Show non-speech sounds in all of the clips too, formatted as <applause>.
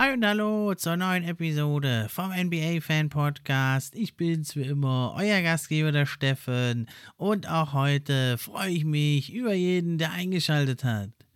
Hi und hallo zur neuen Episode vom NBA Fan Podcast. Ich bin's wie immer, euer Gastgeber der Steffen und auch heute freue ich mich über jeden, der eingeschaltet hat.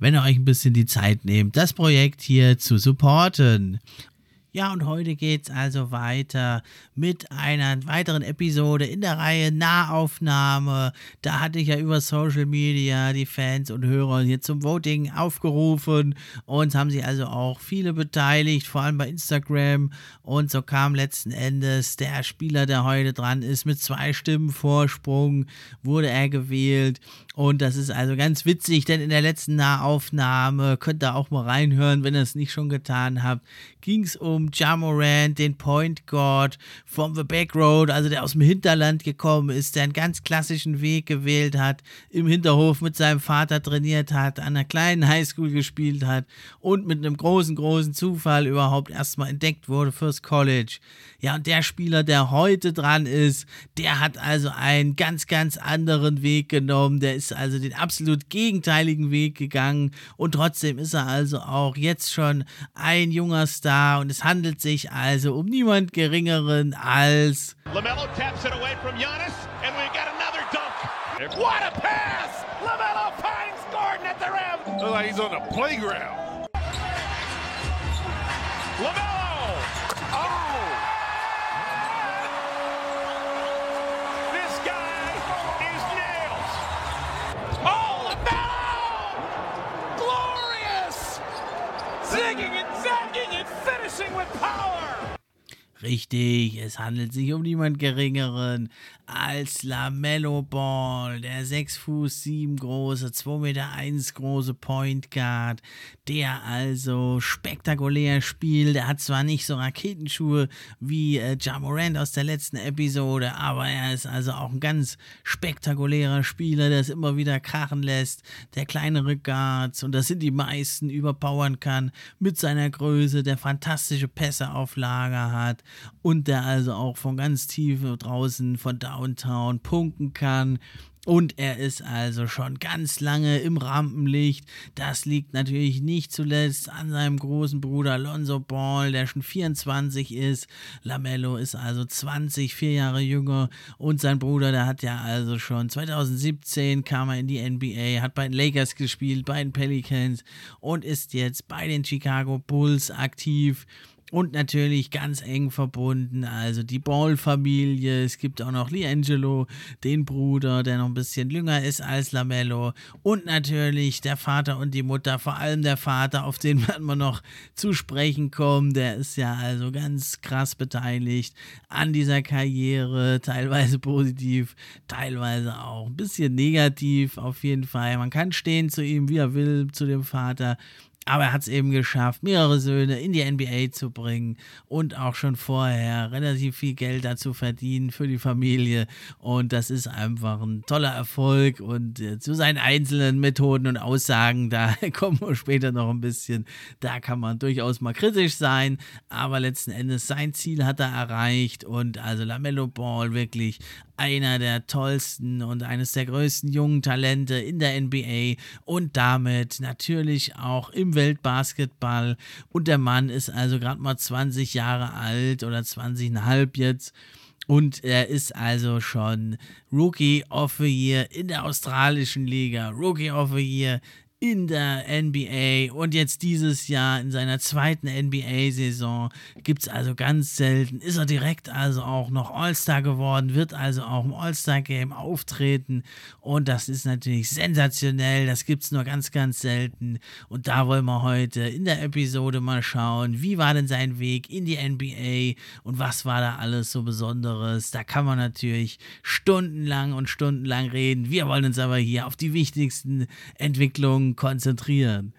wenn ihr euch ein bisschen die Zeit nehmt, das Projekt hier zu supporten. Ja, und heute geht's also weiter mit einer weiteren Episode in der Reihe Nahaufnahme. Da hatte ich ja über Social Media die Fans und Hörer hier zum Voting aufgerufen und haben sich also auch viele beteiligt, vor allem bei Instagram. Und so kam letzten Endes der Spieler, der heute dran ist, mit zwei Stimmen Vorsprung, wurde er gewählt. Und das ist also ganz witzig, denn in der letzten Nahaufnahme, könnt ihr auch mal reinhören, wenn ihr es nicht schon getan habt, ging es um Jamorant, den Point Guard from the Back Road, also der aus dem Hinterland gekommen ist, der einen ganz klassischen Weg gewählt hat, im Hinterhof mit seinem Vater trainiert hat, an einer kleinen Highschool gespielt hat und mit einem großen, großen Zufall überhaupt erstmal entdeckt wurde fürs College. Ja, und der Spieler, der heute dran ist, der hat also einen ganz, ganz anderen Weg genommen, der ist ist also den absolut gegenteiligen Weg gegangen und trotzdem ist er also auch jetzt schon ein junger Star und es handelt sich also um niemand geringeren als LaMelo taps it away from Giannis and we got another dunk. What a pass! LaMelo finds Gordon at the rim. Look like he's on the playground. LaMelo! With power. Richtig, es handelt sich um niemand geringeren als Lamello Ball, der 6 Fuß 7 große, 2 Meter 1 große Point Guard, der also spektakulär spielt. Er hat zwar nicht so Raketenschuhe wie äh, Ja aus der letzten Episode, aber er ist also auch ein ganz spektakulärer Spieler, der es immer wieder krachen lässt, der kleinere Guards, und das sind die meisten, überpowern kann mit seiner Größe, der fantastische Pässe auf Lager hat und der also auch von ganz tief draußen von Downtown punkten kann. Und er ist also schon ganz lange im Rampenlicht. Das liegt natürlich nicht zuletzt an seinem großen Bruder Alonso Ball, der schon 24 ist. Lamello ist also 20, vier Jahre jünger. Und sein Bruder, der hat ja also schon 2017 kam er in die NBA, hat bei den Lakers gespielt, bei den Pelicans und ist jetzt bei den Chicago Bulls aktiv. Und natürlich ganz eng verbunden, also die Ball-Familie. Es gibt auch noch Liangelo, den Bruder, der noch ein bisschen jünger ist als Lamello. Und natürlich der Vater und die Mutter, vor allem der Vater, auf den <laughs> werden wir noch zu sprechen kommen. Der ist ja also ganz krass beteiligt an dieser Karriere, teilweise positiv, teilweise auch ein bisschen negativ auf jeden Fall. Man kann stehen zu ihm, wie er will, zu dem Vater. Aber er hat es eben geschafft, mehrere Söhne in die NBA zu bringen und auch schon vorher relativ viel Geld dazu verdienen für die Familie. Und das ist einfach ein toller Erfolg. Und äh, zu seinen einzelnen Methoden und Aussagen, da <laughs> kommen wir später noch ein bisschen. Da kann man durchaus mal kritisch sein. Aber letzten Endes sein Ziel hat er erreicht. Und also Lamello Ball wirklich einer der tollsten und eines der größten jungen Talente in der NBA und damit natürlich auch im Weltbasketball. Und der Mann ist also gerade mal 20 Jahre alt oder 20,5 jetzt Und er ist also schon Rookie of the Year in der australischen Liga, Rookie of the Year in der NBA und jetzt dieses Jahr in seiner zweiten NBA-Saison gibt es also ganz selten, ist er direkt also auch noch All-Star geworden, wird also auch im All-Star-Game auftreten und das ist natürlich sensationell, das gibt es nur ganz, ganz selten und da wollen wir heute in der Episode mal schauen, wie war denn sein Weg in die NBA und was war da alles so Besonderes, da kann man natürlich stundenlang und stundenlang reden, wir wollen uns aber hier auf die wichtigsten Entwicklungen konzentrieren.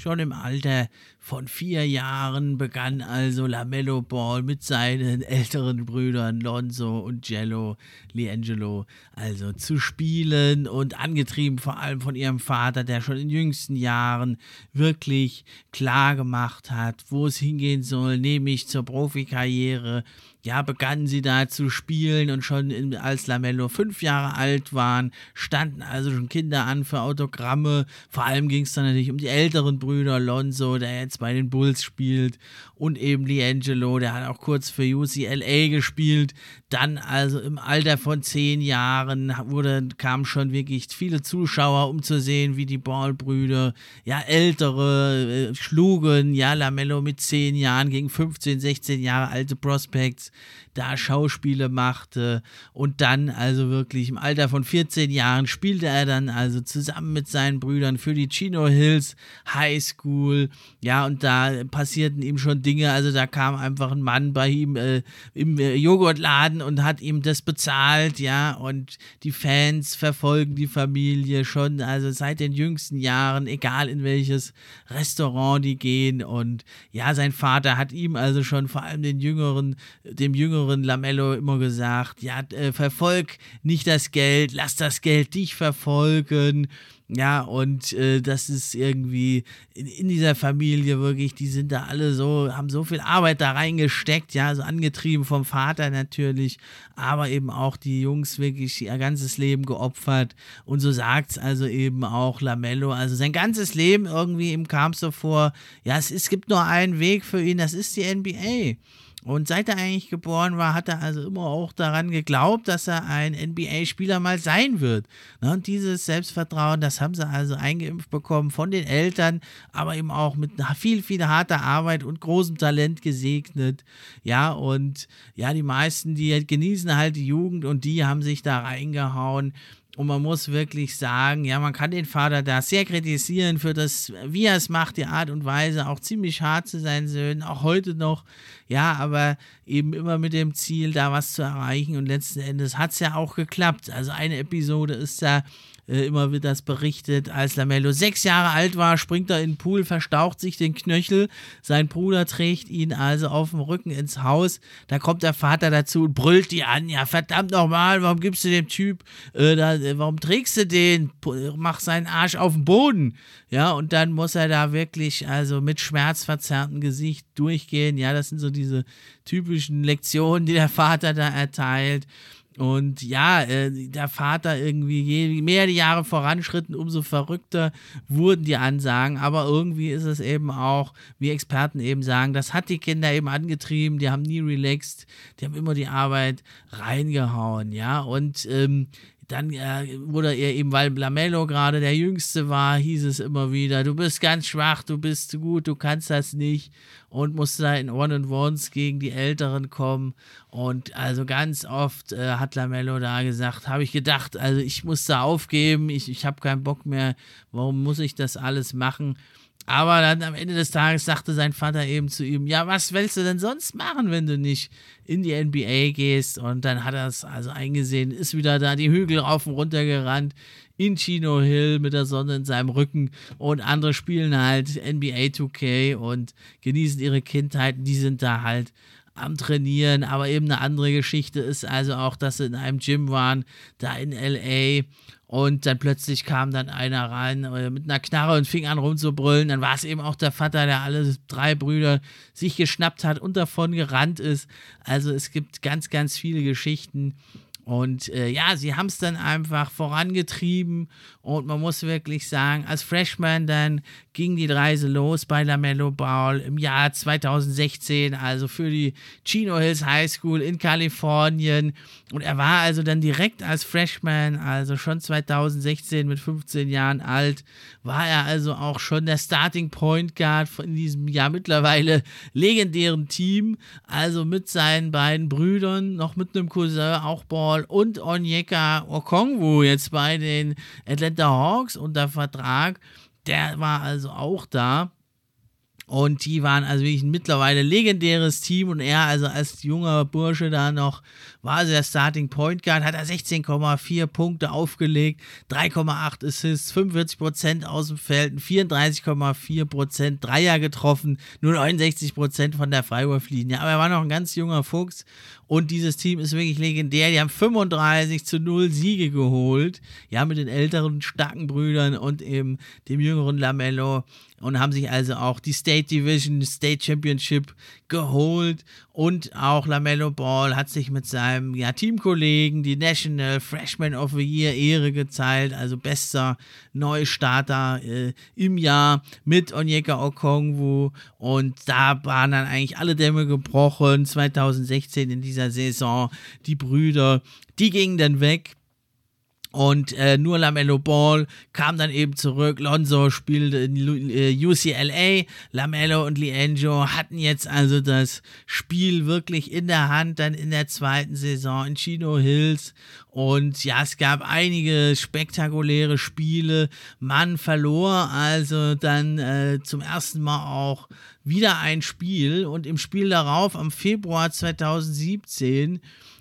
Schon im Alter von vier Jahren begann also Lamello Ball mit seinen <laughs> älteren Brüdern Lonzo und Jello Liangelo also zu spielen und angetrieben vor allem von ihrem Vater, der schon in jüngsten Jahren wirklich klar gemacht hat, wo es hingehen soll, nämlich zur Profikarriere ja, begannen sie da zu spielen und schon in, als Lamello fünf Jahre alt waren, standen also schon Kinder an für Autogramme. Vor allem ging es dann natürlich um die älteren Brüder, Lonzo, der jetzt bei den Bulls spielt, und eben Liangelo, der hat auch kurz für UCLA gespielt. Dann also im Alter von zehn Jahren wurde, kamen schon wirklich viele Zuschauer, um zu sehen, wie die Ballbrüder, ja, ältere äh, schlugen, ja, Lamello mit zehn Jahren gegen 15, 16 Jahre alte Prospects da Schauspiele machte und dann also wirklich im Alter von 14 Jahren spielte er dann also zusammen mit seinen Brüdern für die Chino Hills High School. Ja, und da passierten ihm schon Dinge. Also da kam einfach ein Mann bei ihm äh, im äh, Joghurtladen und hat ihm das bezahlt. Ja, und die Fans verfolgen die Familie schon, also seit den jüngsten Jahren, egal in welches Restaurant die gehen. Und ja, sein Vater hat ihm also schon vor allem den jüngeren, dem jüngeren Lamello immer gesagt, ja, äh, verfolg nicht das Geld, lass das Geld dich verfolgen. Ja, und äh, das ist irgendwie in, in, dieser Familie wirklich, die sind da alle so, haben so viel Arbeit da reingesteckt, ja, so angetrieben vom Vater natürlich, aber eben auch die Jungs wirklich ihr ganzes Leben geopfert. Und so sagt es also eben auch Lamello, also sein ganzes Leben irgendwie ihm kam so vor, ja, es, es gibt nur einen Weg für ihn, das ist die NBA. Und seit er eigentlich geboren war, hat er also immer auch daran geglaubt, dass er ein NBA-Spieler mal sein wird. Ne, und dieses Selbstvertrauen, das haben sie also eingeimpft bekommen von den Eltern, aber eben auch mit viel, viel harter Arbeit und großem Talent gesegnet. Ja, und ja, die meisten, die genießen halt die Jugend und die haben sich da reingehauen. Und man muss wirklich sagen, ja, man kann den Vater da sehr kritisieren für das, wie er es macht, die Art und Weise, auch ziemlich hart zu seinen Söhnen, auch heute noch. Ja, aber eben immer mit dem Ziel, da was zu erreichen. Und letzten Endes hat es ja auch geklappt. Also eine Episode ist da äh, immer wird das berichtet, als Lamello sechs Jahre alt war, springt er in den Pool, verstaucht sich den Knöchel. Sein Bruder trägt ihn also auf dem Rücken ins Haus. Da kommt der Vater dazu und brüllt die an. Ja, verdammt nochmal, warum gibst du dem Typ, äh, da, äh, warum trägst du den? Mach seinen Arsch auf den Boden. Ja, und dann muss er da wirklich also mit schmerzverzerrtem Gesicht durchgehen. Ja, das sind so diese typischen Lektionen, die der Vater da erteilt. Und ja, äh, der Vater irgendwie, je mehr die Jahre voranschritten, umso verrückter wurden die Ansagen. Aber irgendwie ist es eben auch, wie Experten eben sagen, das hat die Kinder eben angetrieben, die haben nie relaxed, die haben immer die Arbeit reingehauen, ja. Und ähm, dann äh, wurde er eben, weil Lamello gerade der Jüngste war, hieß es immer wieder, du bist ganz schwach, du bist zu gut, du kannst das nicht und musste da in One-and-Ones gegen die Älteren kommen und also ganz oft äh, hat Lamello da gesagt, habe ich gedacht, also ich muss da aufgeben, ich, ich habe keinen Bock mehr, warum muss ich das alles machen? Aber dann am Ende des Tages sagte sein Vater eben zu ihm, ja, was willst du denn sonst machen, wenn du nicht in die NBA gehst? Und dann hat er es also eingesehen, ist wieder da die Hügel rauf und runter gerannt in Chino Hill mit der Sonne in seinem Rücken und andere spielen halt NBA 2K und genießen ihre Kindheit. Die sind da halt am Trainieren, aber eben eine andere Geschichte ist also auch, dass sie in einem Gym waren, da in LA und dann plötzlich kam dann einer rein äh, mit einer Knarre und fing an rumzubrüllen. Dann war es eben auch der Vater, der alle drei Brüder sich geschnappt hat und davon gerannt ist. Also es gibt ganz, ganz viele Geschichten. Und äh, ja, sie haben es dann einfach vorangetrieben und man muss wirklich sagen, als Freshman dann ging die Reise los bei LaMelo Ball im Jahr 2016, also für die Chino Hills High School in Kalifornien. Und er war also dann direkt als Freshman, also schon 2016 mit 15 Jahren alt, war er also auch schon der Starting Point Guard in diesem ja mittlerweile legendären Team. Also mit seinen beiden Brüdern, noch mit einem Cousin, auch Ball und Onyeka Okongwu jetzt bei den Atlanta Hawks unter Vertrag. Der war also auch da. Und die waren also wirklich ein mittlerweile legendäres Team und er also als junger Bursche da noch war also der Starting Point Guard, hat er 16,4 Punkte aufgelegt, 3,8 Assists, 45% aus dem Feld, 34,4% Dreier getroffen, nur 69% von der Freiwurflinie. Aber er war noch ein ganz junger Fuchs und dieses Team ist wirklich legendär. Die haben 35 zu 0 Siege geholt. Ja, mit den älteren starken Brüdern und eben dem jüngeren Lamello und haben sich also auch die State Division, State Championship geholt und auch Lamello Ball hat sich mit seinem ja, Teamkollegen die National Freshman of the Year Ehre gezahlt, also bester Neustarter äh, im Jahr mit Onyeka Okongwu. Und da waren dann eigentlich alle Dämme gebrochen. 2016 in dieser Saison. Die Brüder, die gingen dann weg und äh, nur Lamello Ball kam dann eben zurück. Lonzo spielte in UCLA. Äh, Lamello und Liangio hatten jetzt also das Spiel wirklich in der Hand, dann in der zweiten Saison in Chino Hills. Und ja, es gab einige spektakuläre Spiele. Man verlor also dann äh, zum ersten Mal auch wieder ein Spiel. Und im Spiel darauf, am Februar 2017,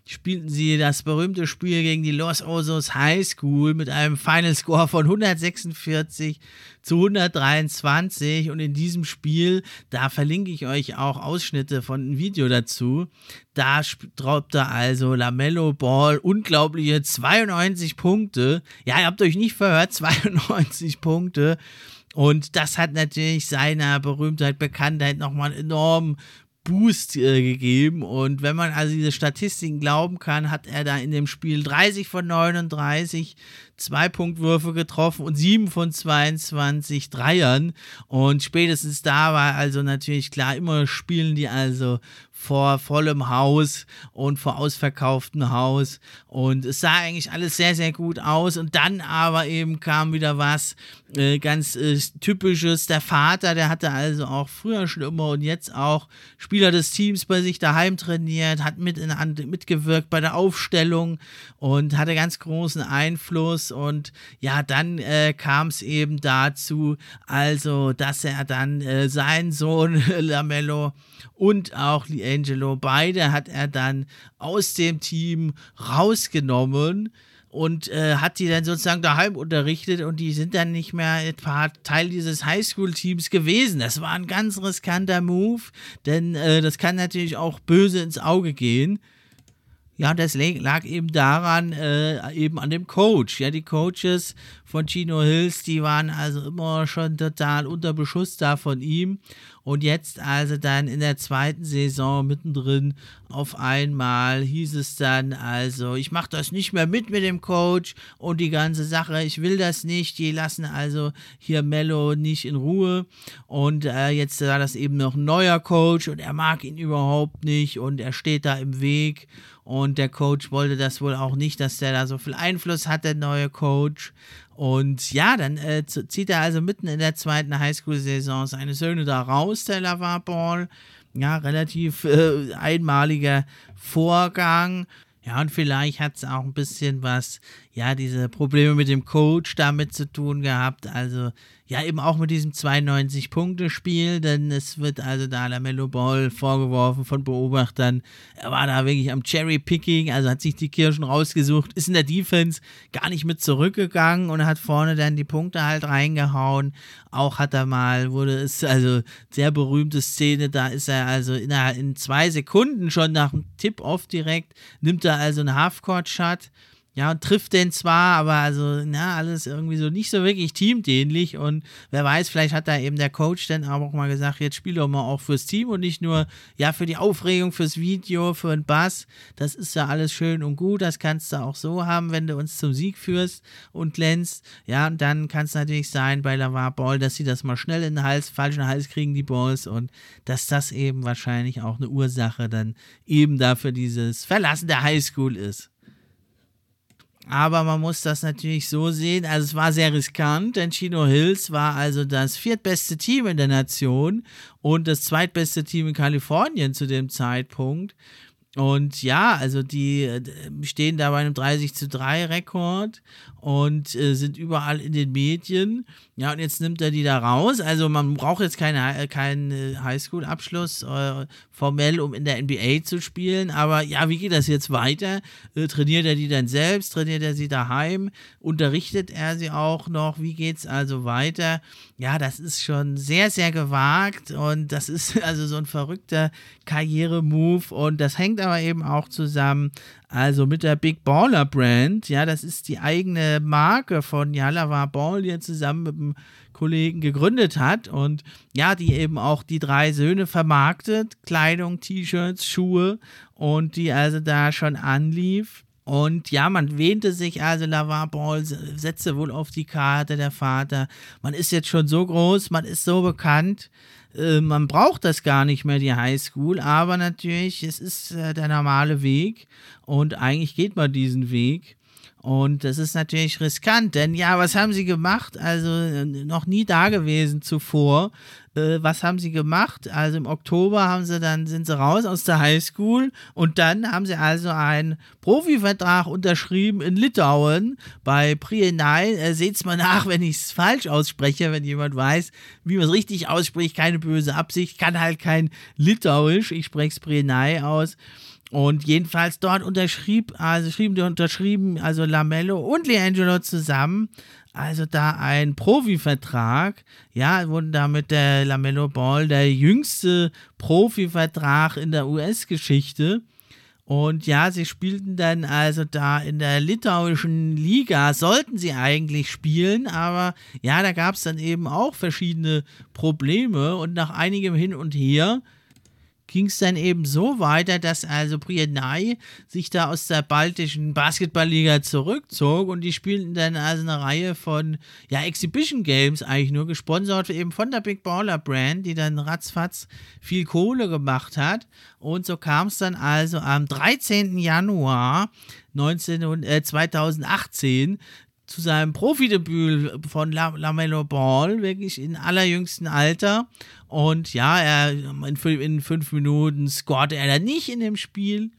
spielten sie das berühmte Spiel gegen die Los Osos High School mit einem Final Score von 146 zu 123 und in diesem Spiel, da verlinke ich euch auch Ausschnitte von einem Video dazu, da droppte also Lamello Ball unglaubliche 92 Punkte. Ja, ihr habt euch nicht verhört, <laughs> 92 Punkte. Und das hat natürlich seiner Berühmtheit, Bekanntheit nochmal einen enormen Boost äh, gegeben. Und wenn man also diese Statistiken glauben kann, hat er da in dem Spiel 30 von 39 Zwei-Punktwürfe getroffen und 7 von 22 Dreiern. Und spätestens da war also natürlich klar, immer spielen die also vor vollem Haus und vor ausverkauftem Haus. Und es sah eigentlich alles sehr, sehr gut aus. Und dann aber eben kam wieder was äh, ganz äh, Typisches. Der Vater, der hatte also auch früher schon immer und jetzt auch Spieler des Teams bei sich daheim trainiert, hat mit in, mitgewirkt bei der Aufstellung und hatte ganz großen Einfluss. Und ja, dann äh, kam es eben dazu, also, dass er dann äh, seinen Sohn <laughs> Lamello und auch Liangelo, beide hat er dann aus dem Team rausgenommen und äh, hat die dann sozusagen daheim unterrichtet und die sind dann nicht mehr Teil dieses Highschool-Teams gewesen. Das war ein ganz riskanter Move, denn äh, das kann natürlich auch böse ins Auge gehen. Ja, und das lag eben daran, äh, eben an dem Coach. Ja, die Coaches von Chino Hills, die waren also immer schon total unter Beschuss da von ihm. Und jetzt also dann in der zweiten Saison mittendrin auf einmal hieß es dann also, ich mache das nicht mehr mit mit dem Coach und die ganze Sache, ich will das nicht. Die lassen also hier Mello nicht in Ruhe. Und äh, jetzt war das eben noch ein neuer Coach und er mag ihn überhaupt nicht und er steht da im Weg. Und der Coach wollte das wohl auch nicht, dass der da so viel Einfluss hat, der neue Coach. Und ja, dann äh, zieht er also mitten in der zweiten Highschool-Saison seine Söhne da raus, der Lavar Ball. Ja, relativ äh, einmaliger Vorgang. Ja, und vielleicht hat es auch ein bisschen was, ja, diese Probleme mit dem Coach damit zu tun gehabt. Also, ja, eben auch mit diesem 92-Punkte-Spiel, denn es wird also da Lamello Ball vorgeworfen von Beobachtern. Er war da wirklich am Cherry-Picking, also hat sich die Kirschen rausgesucht, ist in der Defense gar nicht mit zurückgegangen und hat vorne dann die Punkte halt reingehauen. Auch hat er mal, wurde es, also sehr berühmte Szene, da ist er also in, in zwei Sekunden schon nach dem Tip-Off direkt, nimmt er also einen Halfcourt-Shot Ja, und trifft den zwar, aber also, na, alles irgendwie so nicht so wirklich teamdienlich. Und wer weiß, vielleicht hat da eben der Coach dann auch mal gesagt, jetzt spiel doch mal auch fürs Team und nicht nur, ja, für die Aufregung, fürs Video, für den Bass. Das ist ja alles schön und gut. Das kannst du auch so haben, wenn du uns zum Sieg führst und glänzt. Ja, und dann kann es natürlich sein bei Lavar Ball, dass sie das mal schnell in den Hals, falschen Hals kriegen, die Balls. Und dass das eben wahrscheinlich auch eine Ursache dann eben dafür dieses Verlassen der Highschool ist. Aber man muss das natürlich so sehen. Also es war sehr riskant, denn Chino Hills war also das viertbeste Team in der Nation und das zweitbeste Team in Kalifornien zu dem Zeitpunkt. Und ja, also die äh, stehen da bei einem 30 zu 3 Rekord und äh, sind überall in den Medien. Ja, und jetzt nimmt er die da raus. Also man braucht jetzt keine, keinen äh, Highschool-Abschluss äh, formell, um in der NBA zu spielen. Aber ja, wie geht das jetzt weiter? Äh, trainiert er die dann selbst? Trainiert er sie daheim? Unterrichtet er sie auch noch? Wie geht es also weiter? Ja, das ist schon sehr, sehr gewagt und das ist <laughs> also so ein verrückter Karrieremove und das hängt aber eben auch zusammen also mit der Big Baller Brand, ja, das ist die eigene Marke von Yalawa Ball, die er zusammen mit einem Kollegen gegründet hat und ja, die eben auch die drei Söhne vermarktet, Kleidung, T-Shirts, Schuhe und die also da schon anlief. Und ja, man wähnte sich, also Lavar Ball setzte wohl auf die Karte, der Vater. Man ist jetzt schon so groß, man ist so bekannt, äh, man braucht das gar nicht mehr, die Highschool, aber natürlich, es ist äh, der normale Weg und eigentlich geht man diesen Weg. Und das ist natürlich riskant, denn ja, was haben sie gemacht? Also äh, noch nie da gewesen zuvor. Äh, was haben sie gemacht? Also im Oktober haben sie dann sind sie raus aus der Highschool und dann haben sie also einen Profivertrag unterschrieben in Litauen bei Prienai. Äh, seht's mal nach, <laughs> wenn ich es falsch ausspreche, wenn jemand weiß, wie man es richtig ausspricht. Keine böse Absicht, kann halt kein Litauisch. Ich spreche es Prienai aus. Und jedenfalls dort unterschrieb, also schrieben die unterschrieben, also Lamello und Leangelo zusammen, also da ein Profivertrag, ja, wurden damit der Lamello Ball der jüngste Profivertrag in der US-Geschichte. Und ja, sie spielten dann also da in der litauischen Liga, sollten sie eigentlich spielen, aber ja, da gab es dann eben auch verschiedene Probleme und nach einigem Hin und Her ging es dann eben so weiter, dass also Brienai sich da aus der baltischen Basketballliga zurückzog und die spielten dann also eine Reihe von ja, Exhibition Games eigentlich nur, gesponsert eben von der Big Baller Brand, die dann ratzfatz viel Kohle gemacht hat. Und so kam es dann also am 13. Januar 19, äh, 2018 zu seinem Profidebüt von Lamello Ball, wirklich in allerjüngsten Alter. Und ja, er in, in fünf Minuten scorte er dann nicht in dem Spiel.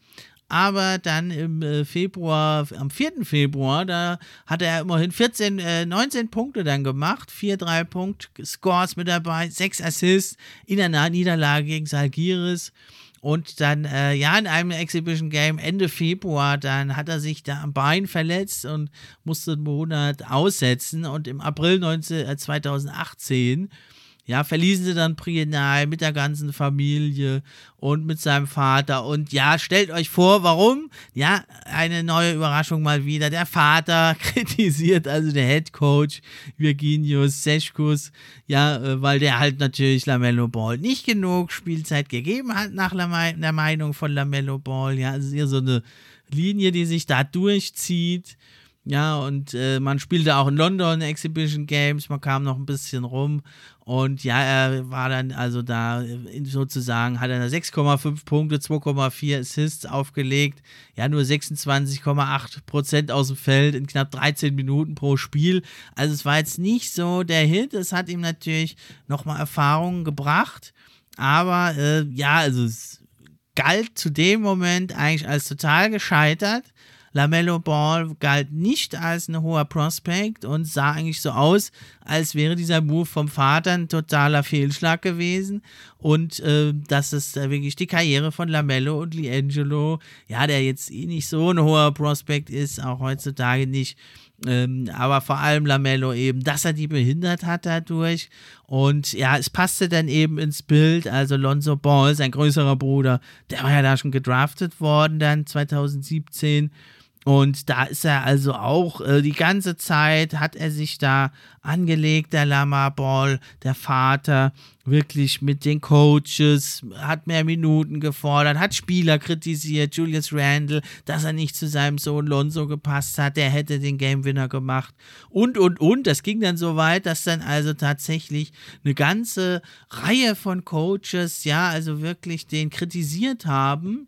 Aber dann im äh, Februar, am 4. Februar, da hatte er immerhin 14, äh, 19 Punkte dann gemacht. 4 3-Punkt-Scores mit dabei, 6 Assists in einer Niederlage gegen Salgiris. Und dann, äh, ja, in einem Exhibition Game Ende Februar, dann hat er sich da am Bein verletzt und musste einen Monat aussetzen. Und im April 19, äh, 2018 ja, verließen sie dann Prienal mit der ganzen Familie und mit seinem Vater. Und ja, stellt euch vor, warum? Ja, eine neue Überraschung mal wieder. Der Vater <laughs> kritisiert also der Head Coach Virginius Seschkus, ja, äh, weil der halt natürlich Lamello Ball nicht genug Spielzeit gegeben hat, nach der Meinung von Lamello Ball. Ja, also hier so eine Linie, die sich da durchzieht. Ja, und äh, man spielte auch in London Exhibition Games, man kam noch ein bisschen rum und ja, er war dann also da sozusagen, hat er 6,5 Punkte, 2,4 Assists aufgelegt, ja, nur 26,8 Prozent aus dem Feld in knapp 13 Minuten pro Spiel. Also es war jetzt nicht so der Hit, es hat ihm natürlich nochmal Erfahrungen gebracht, aber äh, ja, also es galt zu dem Moment eigentlich als total gescheitert. LaMelo Ball galt nicht als ein hoher Prospect und sah eigentlich so aus, als wäre dieser Move vom Vater ein totaler Fehlschlag gewesen und äh, dass es äh, wirklich die Karriere von LaMelo und Liangelo, ja, der jetzt eh nicht so ein hoher Prospect ist, auch heutzutage nicht, ähm, aber vor allem Lamello eben, dass er die behindert hat dadurch. Und ja, es passte dann eben ins Bild. Also Lonzo Ball, sein größerer Bruder, der war ja da schon gedraftet worden dann 2017. Und da ist er also auch äh, die ganze Zeit, hat er sich da angelegt, der Lama Ball, der Vater, wirklich mit den Coaches, hat mehr Minuten gefordert, hat Spieler kritisiert, Julius Randle, dass er nicht zu seinem Sohn Lonzo gepasst hat, der hätte den Game Winner gemacht und, und, und. Das ging dann so weit, dass dann also tatsächlich eine ganze Reihe von Coaches, ja, also wirklich den kritisiert haben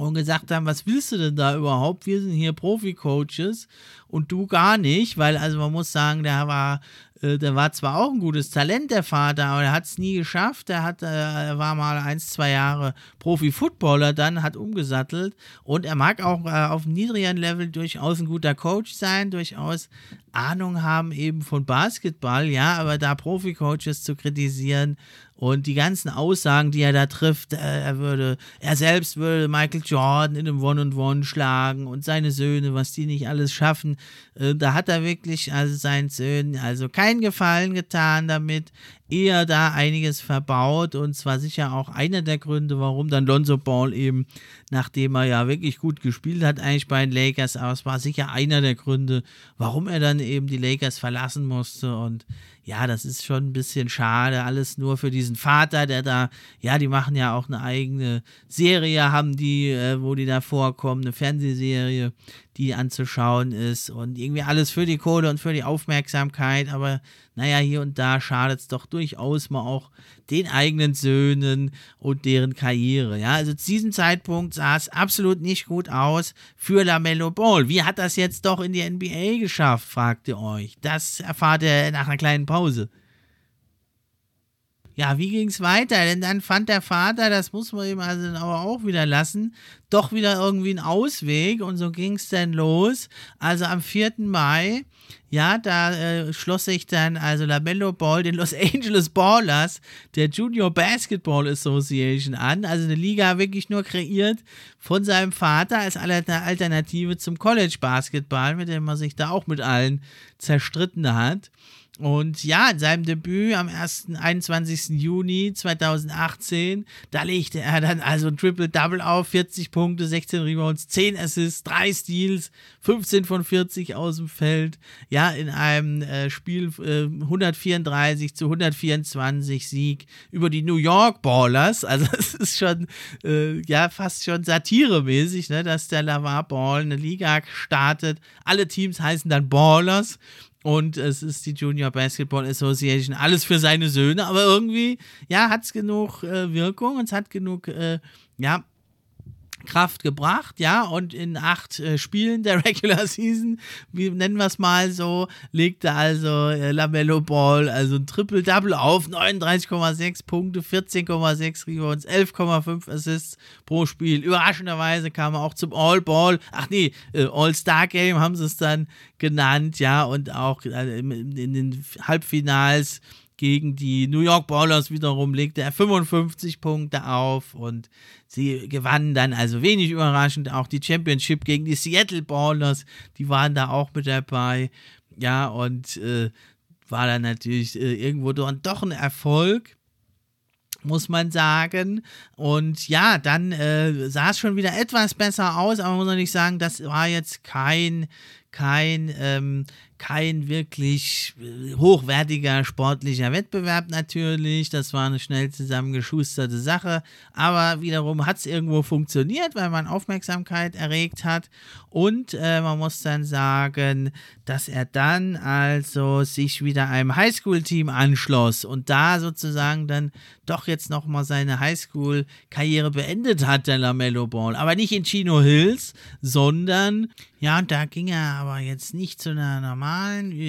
und gesagt haben, was willst du denn da überhaupt? Wir sind hier Profi-Coaches und du gar nicht, weil also man muss sagen, der war, äh, der war zwar auch ein gutes Talent, der Vater, aber er hat es nie geschafft. Er hat, äh, er war mal ein, zwei Jahre Profi-Footballer, dann hat umgesattelt und er mag auch äh, auf einem niedrigeren Level durchaus ein guter Coach sein, durchaus Ahnung haben eben von Basketball, ja, aber da Profi-Coaches zu kritisieren, und die ganzen Aussagen, die er da trifft, äh, er würde, er selbst würde Michael Jordan in einem One-on-One schlagen und seine Söhne, was die nicht alles schaffen. Äh, da hat er wirklich also seinen Söhnen also keinen Gefallen getan damit eher da einiges verbaut und zwar sicher auch einer der Gründe, warum dann Lonzo Ball eben, nachdem er ja wirklich gut gespielt hat, eigentlich bei den Lakers, aber es war sicher einer der Gründe, warum er dann eben die Lakers verlassen musste und ja, das ist schon ein bisschen schade, alles nur für diesen Vater, der da, ja, die machen ja auch eine eigene Serie, haben die, äh, wo die da vorkommen, eine Fernsehserie, die anzuschauen ist und irgendwie alles für die Kohle und für die Aufmerksamkeit, aber naja, hier und da schadet es doch durchaus mal auch den eigenen Söhnen und deren Karriere. Ja, also zu diesem Zeitpunkt sah es absolut nicht gut aus für LaMelo Ball. Wie hat das jetzt doch in die NBA geschafft, fragt ihr euch. Das erfahrt ihr nach einer kleinen Pause. Ja, wie ging es weiter? Denn dann fand der Vater, das muss man ihm also aber auch wieder lassen, doch wieder irgendwie einen Ausweg und so ging es dann los. Also am 4. Mai, ja, da äh, schloss sich dann also LaMelo Ball den Los <laughs> Angeles Ballers der Junior Basketball Association an. Also eine Liga wirklich nur kreiert von seinem Vater als Alternative zum College Basketball, mit dem man sich da auch mit allen zerstritten hat. Und ja, in seinem Debüt am 1. 21. Juni 2018, da legte er dann also ein Triple-Double auf, 40 Punkte, 16 Rebounds, 10 Assists, 3 Steals, 15 von 40 aus dem Feld. Ja, in einem äh, Spiel äh, 134 zu 124 Sieg über die New York Ballers. Also <laughs> es ist schon, äh, ja, fast schon satiremäßig, ne, dass der Lavar Ball eine Liga startet. Alle Teams heißen dann Ballers und es ist die Junior Basketball Association, alles für seine Söhne, aber irgendwie, ja, hat es genug äh, Wirkung und es hat genug, äh, ja, Kraft gebracht, ja, und in acht äh, Spielen der <laughs> Regular Season, wie nennen wir es mal so, legte also äh, Lamello Ball also ein Triple-Double auf, 39,6 Punkte, 14,6 Rebounds, 11,5 Assists pro Spiel. Überraschenderweise kam er auch zum All-Ball, ach nee, äh, All-Star-Game haben sie es dann genannt, ja, und auch äh, in, in den Halbfinals gegen die New York Ballers wiederum legte er 55 Punkte auf und sie gewannen dann also wenig überraschend auch die Championship gegen die Seattle Ballers. Die waren da auch mit dabei. Ja, und äh, war dann natürlich äh, irgendwo doch ein Erfolg muss man sagen. Und ja, dann äh, sah es schon wieder etwas besser aus, aber man muss natürlich sagen, das war jetzt kein, kein ähm, kein wirklich äh, hochwertiger sportlicher Wettbewerb natürlich. Das war eine schnell zusammengeschusterte Sache. Aber wiederum hat es irgendwo funktioniert, weil man Aufmerksamkeit erregt hat. Und äh, man muss dann sagen, dass er dann also sich wieder einem Highschool-Team anschloss und da sozusagen dann doch jetzt nochmal seine Highschool-Karriere beendet hat, der Lamello Ball. Aber nicht in Chino Hills, sondern ja, da ging er aber jetzt nicht zu einer normalen,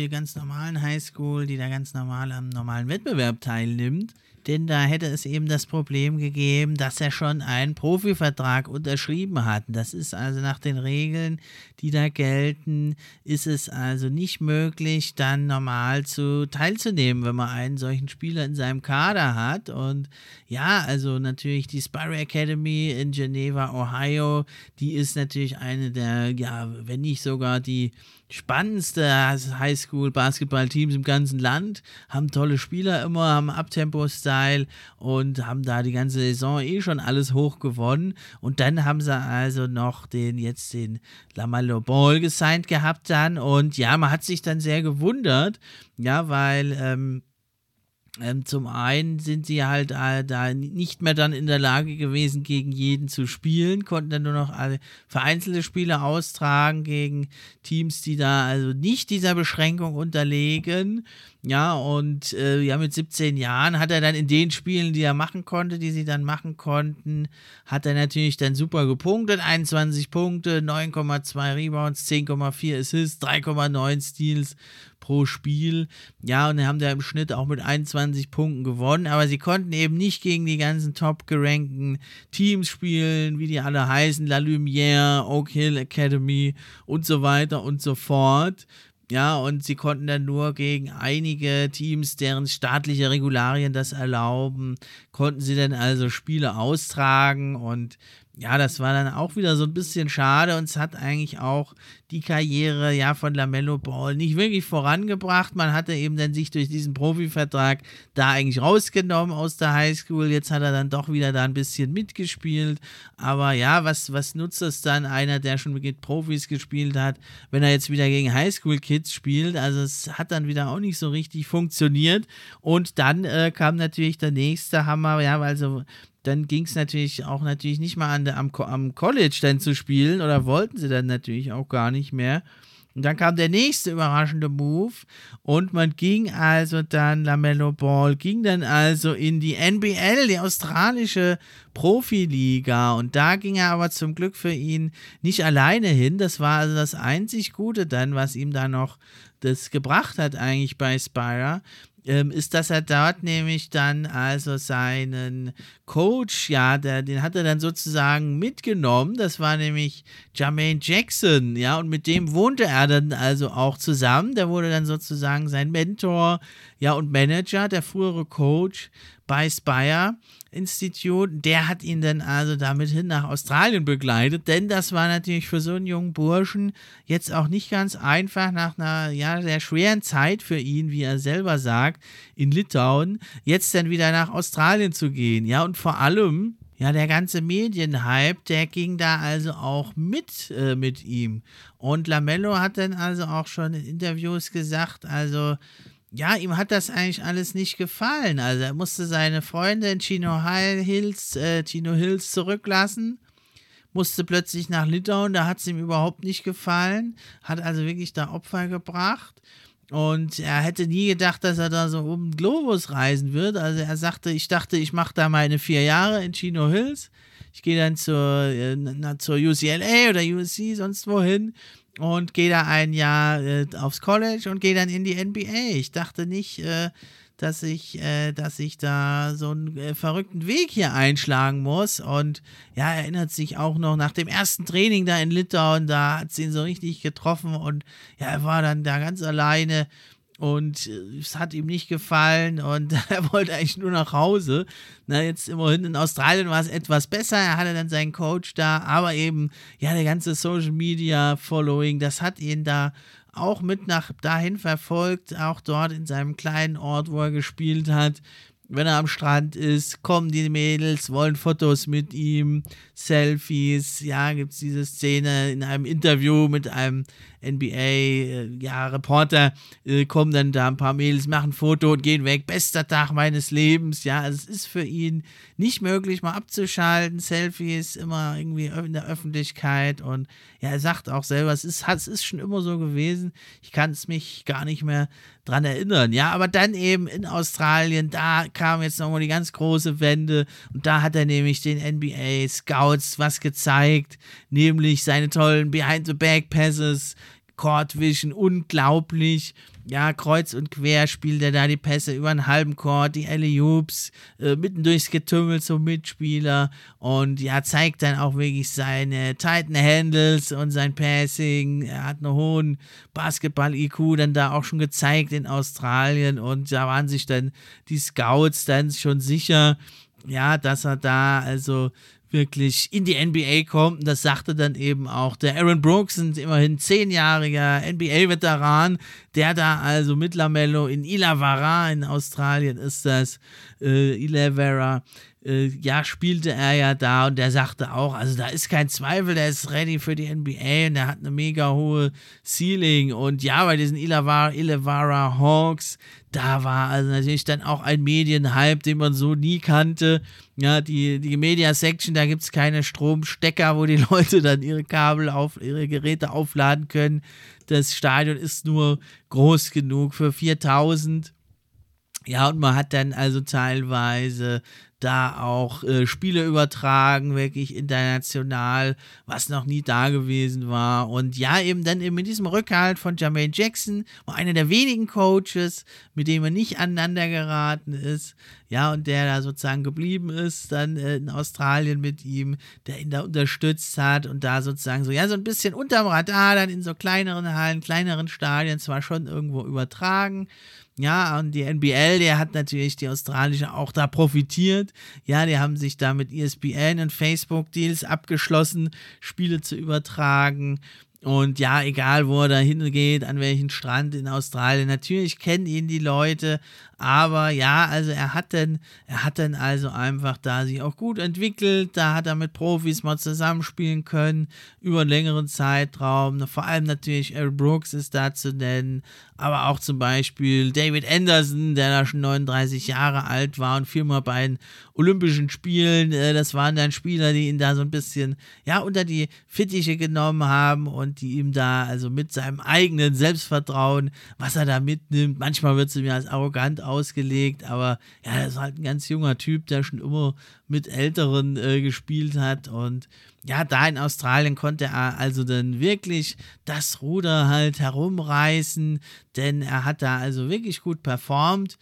ganz normalen Highschool, die da ganz normal am normalen Wettbewerb teilnimmt, denn da hätte es eben das Problem gegeben, dass er schon einen Profivertrag unterschrieben hat. Das ist also nach den Regeln, die da gelten, ist es also nicht möglich, dann normal zu teilzunehmen, wenn man einen solchen Spieler in seinem Kader hat. Und ja, also natürlich die Spire Academy in Geneva, Ohio, die ist natürlich eine der, ja, wenn nicht sogar die spannendste Highschool-Basketball-Teams im ganzen Land, haben tolle Spieler immer, haben Abtempo-Stars Style und haben da die ganze Saison eh schon alles hoch gewonnen. Und dann haben sie also noch den jetzt den Lamello Ball gesigned gehabt dann. Und ja, man hat sich dann sehr gewundert, ja, weil ähm, ähm, zum einen sind sie halt äh, da nicht mehr dann in der Lage gewesen, gegen jeden zu spielen, konnten dann nur noch alle vereinzelte Spiele austragen gegen Teams, die da also nicht dieser Beschränkung unterlegen. Ja, und äh, ja, mit 17 Jahren hat er dann in den Spielen, die er machen konnte, die sie dann machen konnten, hat er natürlich dann super gepunktet. 21 Punkte, 9,2 Rebounds, 10,4 Assists, 3,9 Steals pro Spiel. Ja, und haben sie im Schnitt auch mit 21 Punkten gewonnen, aber sie konnten eben nicht gegen die ganzen top gerankten Teams spielen, wie die alle heißen, La Lumière, Oak Hill Academy und so weiter und so fort. Ja, und sie konnten dann nur gegen einige Teams, deren staatliche Regularien das erlauben, konnten sie dann also Spiele austragen und ja, das war dann auch wieder so ein bisschen schade und es hat eigentlich auch die Karriere ja von Lamello Ball nicht wirklich vorangebracht. Man hatte eben dann sich durch diesen Profivertrag da eigentlich rausgenommen aus der Highschool. Jetzt hat er dann doch wieder da ein bisschen mitgespielt. Aber ja, was, was nutzt es dann einer, der schon mit Profis gespielt hat, wenn er jetzt wieder gegen Highschool-Kids spielt? Also es hat dann wieder auch nicht so richtig funktioniert. Und dann äh, kam natürlich der nächste Hammer, ja, also dann ging es natürlich auch natürlich nicht mal an der, am, am College dann zu spielen oder wollten sie dann natürlich auch gar nicht mehr. Und dann kam der nächste überraschende Move und man ging also dann, Lamello Ball ging dann also in die NBL, die australische Profiliga. Und da ging er aber zum Glück für ihn nicht alleine hin. Das war also das einzig Gute dann, was ihm da noch das gebracht hat eigentlich bei Spira ähm, ist, dass er dort nämlich dann also seinen Coach, ja, der, den hat er dann sozusagen mitgenommen. Das war nämlich Jermaine Jackson, ja, und mit dem wohnte er dann also auch zusammen. Der wurde dann sozusagen sein Mentor, ja, und Manager, der frühere Coach bei Spire Institute. Der hat ihn dann also damit hin nach Australien begleitet, denn das war natürlich für so einen jungen Burschen jetzt auch nicht ganz einfach nach einer ja sehr schweren Zeit für ihn, wie er selber sagt, in Litauen, jetzt dann wieder nach Australien zu gehen. Ja, und vor allem ja, der ganze Medienhype, der ging da also auch mit äh, mit ihm. Und Lamello hat dann also auch schon in Interviews gesagt, also ja, ihm hat das eigentlich alles nicht gefallen. Also er musste seine Freundin Chino Hills, äh, Chino Hills zurücklassen, musste plötzlich nach Litauen, da hat es ihm überhaupt nicht gefallen, hat also wirklich da Opfer gebracht. Und er hätte nie gedacht, dass er da so um den Globus reisen wird. Also er sagte, ich dachte, ich mache da meine vier Jahre in Chino Hills. Ich gehe dann zur, äh, na, zur UCLA oder USC, sonst wohin und gehe da ein Jahr äh, aufs College und gehe dann in die NBA. Ich dachte nicht, äh, dass ich, äh, dass ich da so einen äh, verrückten Weg hier einschlagen muss. Und ja, erinnert sich auch noch nach dem ersten Training da in Litauen, da hat es ihn so richtig getroffen und ja, er war dann da ganz alleine und äh, es hat ihm nicht gefallen und <laughs> er wollte eigentlich nur nach Hause. Na, jetzt immerhin in Australien war es etwas besser. Er hatte dann seinen Coach da, aber eben, ja, der ganze Social Media Following, das hat ihn da auch mit nach dahin verfolgt, auch dort in seinem kleinen Ort, wo er gespielt hat wenn er am Strand ist, kommen die Mädels, wollen Fotos mit ihm, Selfies. Ja, gibt es diese Szene in einem Interview mit einem NBA-Reporter, ja, äh, kommen dann da ein paar Mädels, machen ein Foto und gehen weg. Bester Tag meines Lebens. Ja, also es ist für ihn nicht möglich, mal abzuschalten. Selfies immer irgendwie in der Öffentlichkeit. Und ja, er sagt auch selber, es ist, es ist schon immer so gewesen. Ich kann es mich gar nicht mehr dran erinnern. Ja, aber dann eben in Australien, da kam jetzt nochmal die ganz große Wende. Und da hat er nämlich den NBA Scouts was gezeigt, nämlich seine tollen Behind-the-Back-Passes, Court Vision, unglaublich ja, kreuz und quer spielt er da die Pässe über einen halben Court, die Alley Hoops, äh, mitten durchs Getümmel zum Mitspieler und ja, zeigt dann auch wirklich seine tighten Handles und sein Passing. Er hat einen hohen Basketball-IQ dann da auch schon gezeigt in Australien und da waren sich dann die Scouts dann schon sicher, ja, dass er da also wirklich in die NBA kommt. Und das sagte dann eben auch der Aaron Brooks, ein immerhin zehnjähriger NBA-Veteran, der da also mit Lamello in Illawarra in Australien ist das, äh, Illawarra, äh, ja, spielte er ja da und der sagte auch, also da ist kein Zweifel, der ist ready für die NBA und der hat eine mega hohe Ceiling und ja, bei diesen Illawarra, Illawarra Hawks, da war also natürlich dann auch ein Medienhype, den man so nie kannte. Ja, die, die Media Section, da gibt es keine Stromstecker, wo die <laughs> Leute dann ihre Kabel auf, ihre Geräte aufladen können. Das Stadion ist nur groß genug für 4000. Ja, und man hat dann also teilweise da auch äh, Spiele übertragen, wirklich international, was noch nie da gewesen war. Und ja, eben dann eben mit diesem Rückhalt von Jermaine Jackson, einer der wenigen Coaches, mit dem er nicht aneinander geraten ist, ja, und der da sozusagen geblieben ist, dann äh, in Australien mit ihm, der ihn da unterstützt hat und da sozusagen so, ja, so ein bisschen unterm Radar, dann in so kleineren Hallen, kleineren Stadien zwar schon irgendwo übertragen, ja, und die NBL, der hat natürlich die australische auch da profitiert. Ja, die haben sich da mit ESPN und Facebook Deals abgeschlossen, Spiele zu übertragen. Und ja, egal wo er da hingeht, an welchen Strand in Australien, natürlich kennen ihn die Leute, aber ja, also er hat dann, er hat dann also einfach da sich auch gut entwickelt, da hat er mit Profis mal zusammenspielen können, über einen längeren Zeitraum. Vor allem natürlich Eric Brooks ist da zu nennen, aber auch zum Beispiel David Anderson, der da schon 39 Jahre alt war und viermal bei den Olympischen Spielen, äh, das waren dann Spieler, die ihn da so ein bisschen, ja, unter die Fittiche genommen haben und die ihm da also mit seinem eigenen Selbstvertrauen, was er da mitnimmt, manchmal wird es ihm als arrogant ausgelegt, aber ja, er ist halt ein ganz junger Typ, der schon immer mit Älteren äh, gespielt hat und ja, da in Australien konnte er also dann wirklich das Ruder halt herumreißen, denn er hat da also wirklich gut performt.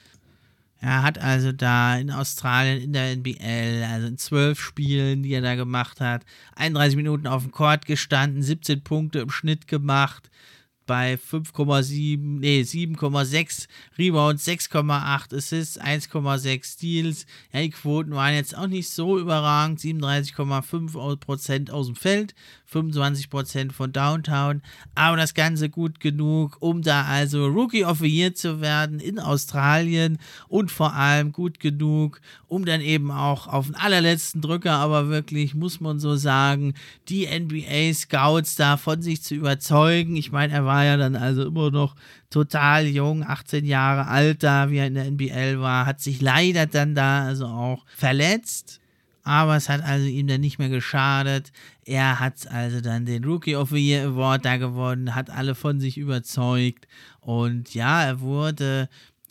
Er hat also da in Australien in der NBL, also in zwölf Spielen, die er da gemacht hat, 31 Minuten auf dem Court gestanden, 17 Punkte im Schnitt gemacht, bei 5,7, nee, 7,6 Rebounds, 6,8 Assists, 1,6 Steals. Ja, die Quoten waren jetzt auch nicht so überragend. 37,5% aus dem Feld, 25% von Downtown. Aber das Ganze gut genug, um da also Rookie of the Year zu werden in Australien und vor allem gut genug, um dann eben auch auf den allerletzten Drücker, aber wirklich, muss man so sagen, die NBA-Scouts da von sich zu überzeugen. Ich meine, er war ja dann also immer noch total jung, 18 Jahre alt da, wie er in der NBL war, hat sich leider dann da also auch verletzt aber es hat also ihm dann nicht mehr geschadet. Er hat also dann den Rookie of the Year Award da gewonnen, hat alle von sich überzeugt und ja, er wurde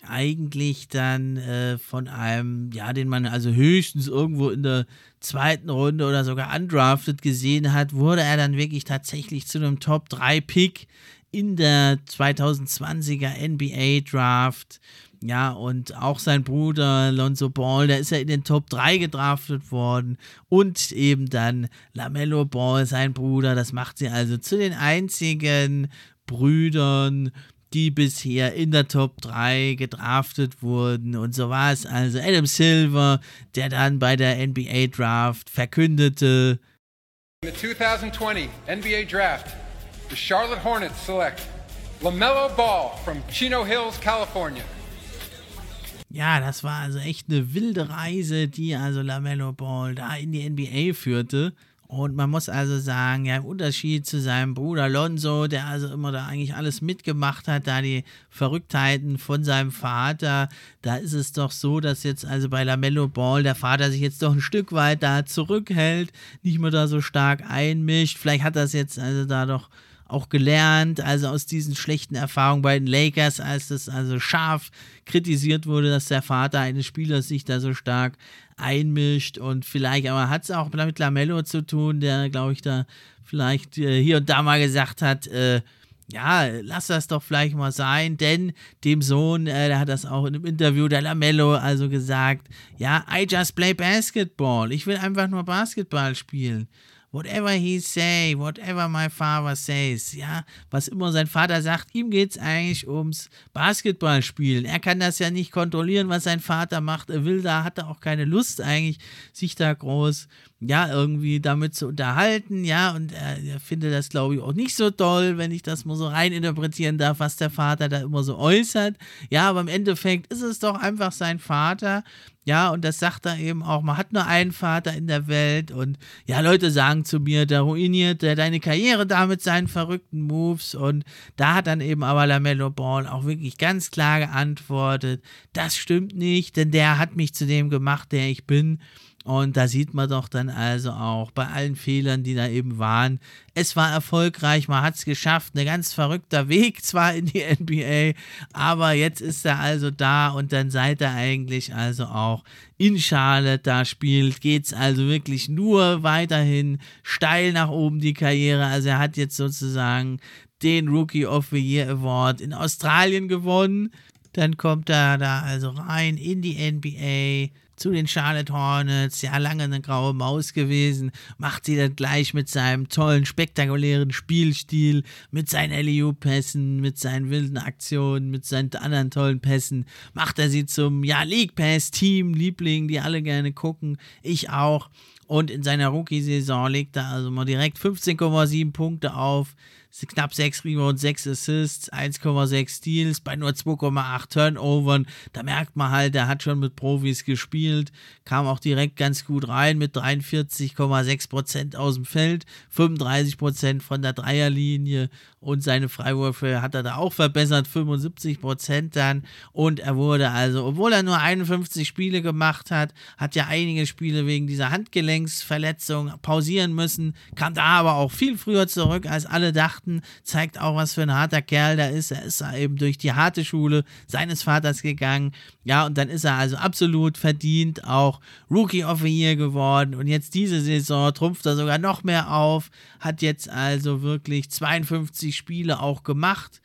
eigentlich dann äh, von einem, ja, den man also höchstens irgendwo in der zweiten Runde oder sogar undrafted gesehen hat, wurde er dann wirklich tatsächlich zu einem Top 3 Pick in der 2020er NBA Draft. Ja, und auch sein Bruder Lonzo Ball, der ist ja in den Top 3 gedraftet worden. Und eben dann Lamello Ball, sein Bruder. Das macht sie also zu den einzigen Brüdern, die bisher in der Top 3 gedraftet wurden. Und so war es also Adam Silver, der dann bei der NBA Draft verkündete. In the 2020 NBA Draft, the Charlotte Hornets select LaMelo Ball from Chino Hills, California. Ja, das war also echt eine wilde Reise, die also LaMelo Ball da in die NBA führte. Und man muss also sagen, ja, im Unterschied zu seinem Bruder Lonzo, der also immer da eigentlich alles mitgemacht hat, da die Verrücktheiten von seinem Vater, da ist es doch so, dass jetzt also bei Lamello Ball der Vater sich jetzt doch ein Stück weit da zurückhält, nicht mehr da so stark einmischt. Vielleicht hat das jetzt also da doch auch gelernt, also aus diesen schlechten Erfahrungen bei den Lakers, als das also scharf kritisiert wurde, dass der Vater eines Spielers sich da so stark einmischt. Und vielleicht, aber hat es auch mit Lamello zu tun, der, glaube ich, da vielleicht äh, hier und da mal gesagt hat, äh, ja, lass das doch vielleicht mal sein, denn dem Sohn, äh, der hat das auch in einem Interview der Lamello also gesagt, ja, I just play basketball, ich will einfach nur Basketball spielen whatever he say, whatever my father says, ja, was immer sein Vater sagt, ihm geht es eigentlich ums Basketballspielen. Er kann das ja nicht kontrollieren, was sein Vater macht. Er will da, hat er auch keine Lust eigentlich, sich da groß ja, irgendwie damit zu unterhalten, ja, und er, er findet das, glaube ich, auch nicht so toll, wenn ich das mal so rein interpretieren darf, was der Vater da immer so äußert. Ja, aber im Endeffekt ist es doch einfach sein Vater. Ja, und das sagt er eben auch, man hat nur einen Vater in der Welt und ja, Leute sagen zu mir, der ruiniert der deine Karriere da mit seinen verrückten Moves und da hat dann eben aber Lamello Ball auch wirklich ganz klar geantwortet, das stimmt nicht, denn der hat mich zu dem gemacht, der ich bin und da sieht man doch dann also auch bei allen Fehlern, die da eben waren, es war erfolgreich, man hat es geschafft, ein ganz verrückter Weg zwar in die <laughs> NBA, aber jetzt ist er also da und dann seid er eigentlich also auch in Charlotte da spielt, geht es also wirklich nur weiterhin steil nach oben die Karriere. Also er hat jetzt sozusagen den Rookie of the Year Award in Australien gewonnen. Dann kommt er da also rein in die NBA zu den Charlotte Hornets, ja lange eine graue Maus gewesen, macht sie dann gleich mit seinem tollen, spektakulären Spielstil, mit seinen LEU-Pässen, mit seinen wilden Aktionen, mit seinen anderen tollen Pässen, macht er sie zum, ja, League Pass-Team, Liebling, die alle gerne gucken, ich auch. Und in seiner Rookie-Saison legt er also mal direkt 15,7 Punkte auf, knapp 6 Rebounds, 6 Assists, 1,6 Steals bei nur 2,8 Turnovern. Da merkt man halt, der hat schon mit Profis gespielt, kam auch direkt ganz gut rein mit 43,6% aus dem Feld, 35% von der Dreierlinie und seine Freiwürfe hat er da auch verbessert, 75% dann. Und er wurde also, obwohl er nur 51 Spiele gemacht hat, hat ja einige Spiele wegen dieser Handgelenksverletzung pausieren müssen, kam da aber auch viel früher zurück, als alle dachten beachten, zeigt auch, was für ein harter Kerl der ist. Er ist eben durch die harte Schule seines Vaters gegangen. Ja, und dann ist er also absolut verdient auch Rookie of the Year geworden. Und jetzt diese Saison trumpft er sogar noch mehr auf, hat jetzt also wirklich 52 Spiele auch gemacht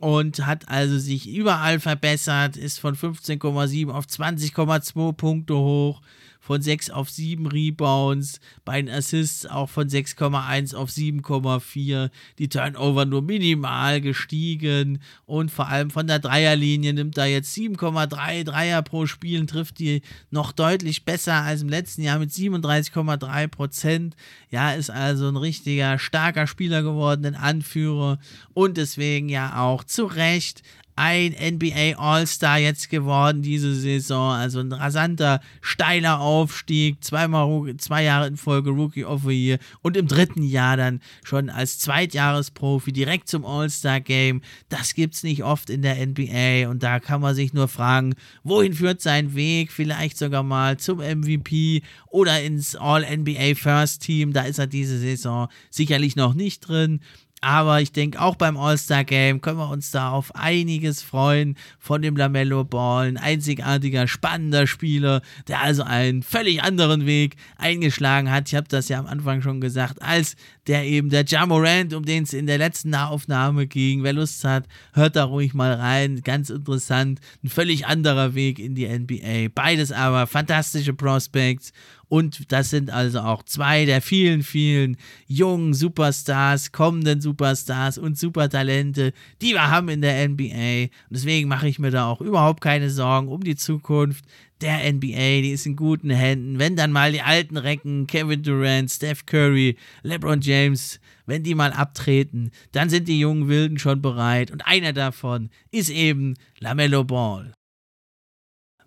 und hat also sich überall verbessert, ist von 15,7 auf 20,2 Punkte hoch, von 6 auf 7 Rebounds, bei den Assists auch von 6,1 auf 7,4, die Turnover nur minimal gestiegen und vor allem von der Dreierlinie nimmt er jetzt 7,3 Dreier pro Spiel und trifft die noch deutlich besser als im letzten Jahr mit 37,3 Prozent. Ja, ist also ein richtiger starker Spieler geworden, ein Anführer und deswegen ja auch zu Recht ein NBA All-Star jetzt geworden diese Saison. Also ein rasanter, steiler Aufstieg. Zweimal, zwei Jahre in Folge Rookie of the Year und im dritten Jahr dann schon als Zweitjahresprofi direkt zum All-Star-Game. Das gibt's nicht oft in der NBA und da kann man sich nur fragen, wohin führt sein Weg? Vielleicht sogar mal zum MVP oder ins All-NBA First Team. Da ist er diese Saison sicherlich noch nicht drin. Aber ich denke, auch beim All-Star-Game können wir uns da auf einiges freuen von dem Lamello Ball. Ein einzigartiger, spannender Spieler, der also einen völlig anderen Weg eingeschlagen hat. Ich habe das ja am Anfang schon gesagt, als der eben der Jamorant, um den es in der letzten Nahaufnahme ging. Wer Lust hat, hört da ruhig mal rein. Ganz interessant. Ein völlig anderer Weg in die NBA. Beides aber fantastische Prospects. Und das sind also auch zwei der vielen, vielen jungen Superstars, kommenden Superstars und Supertalente, die wir haben in der NBA. Und deswegen mache ich mir da auch überhaupt keine Sorgen um die Zukunft der NBA, die ist in guten Händen. Wenn dann mal die alten Recken, Kevin Durant, Steph Curry, LeBron James, wenn die mal abtreten, dann sind die jungen Wilden schon bereit. Und einer davon ist eben LaMelo Ball.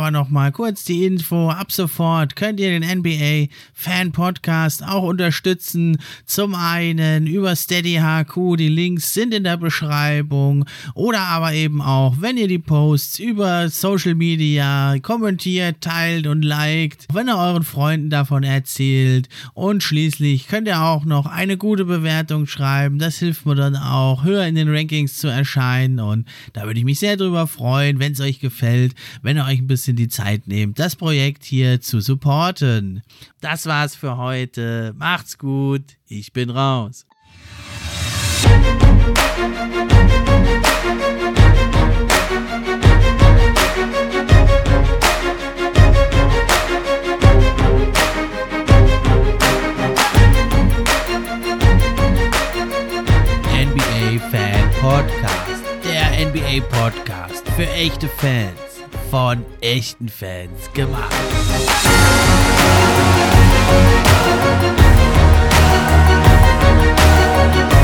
Aber nochmal kurz die Info. Ab sofort könnt ihr den NBA Fan Podcast auch unterstützen. Zum einen über Steady HQ. Die Links sind in der Beschreibung. Oder aber eben auch, wenn ihr die Posts über Social Media kommentiert, teilt und liked. Wenn ihr euren Freunden davon erzählt. Und schließlich könnt ihr auch noch eine gute Bewertung schreiben. Das hilft mir dann auch, höher in den Rankings zu erscheinen. Und da würde ich mich sehr drüber freuen, wenn es euch gefällt, wenn ihr euch ein bisschen bisschen die Zeit nehmt, das Projekt hier zu supporten. Das war's für heute. Macht's gut. Ich bin raus. NBA Fan Podcast. Der NBA Podcast für echte Fans von echten Fans gemacht. Musik